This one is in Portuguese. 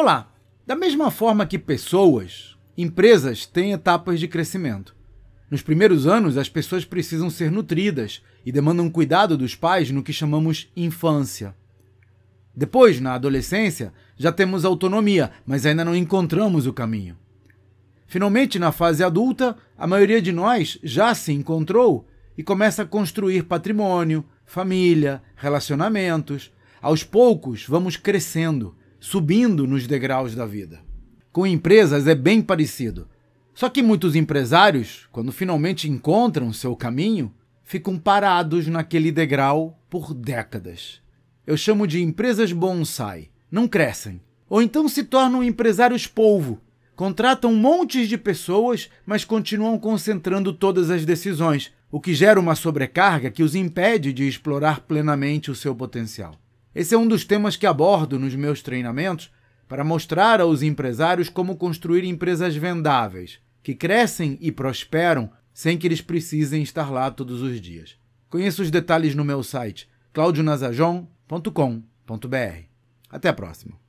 Olá! Da mesma forma que pessoas, empresas têm etapas de crescimento. Nos primeiros anos, as pessoas precisam ser nutridas e demandam cuidado dos pais no que chamamos infância. Depois, na adolescência, já temos autonomia, mas ainda não encontramos o caminho. Finalmente, na fase adulta, a maioria de nós já se encontrou e começa a construir patrimônio, família, relacionamentos. Aos poucos, vamos crescendo, subindo nos degraus da vida. Com empresas é bem parecido. Só que muitos empresários, quando finalmente encontram seu caminho, ficam parados naquele degrau por décadas. Eu chamo de empresas bonsai. Não crescem. Ou então se tornam empresários polvo. Contratam montes de pessoas, mas continuam concentrando todas as decisões, o que gera uma sobrecarga que os impede de explorar plenamente o seu potencial. Esse é um dos temas que abordo nos meus treinamentos para mostrar aos empresários como construir empresas vendáveis, que crescem e prosperam sem que eles precisem estar lá todos os dias. Conheça os detalhes no meu site claudionazajon.com.br. Até a próxima.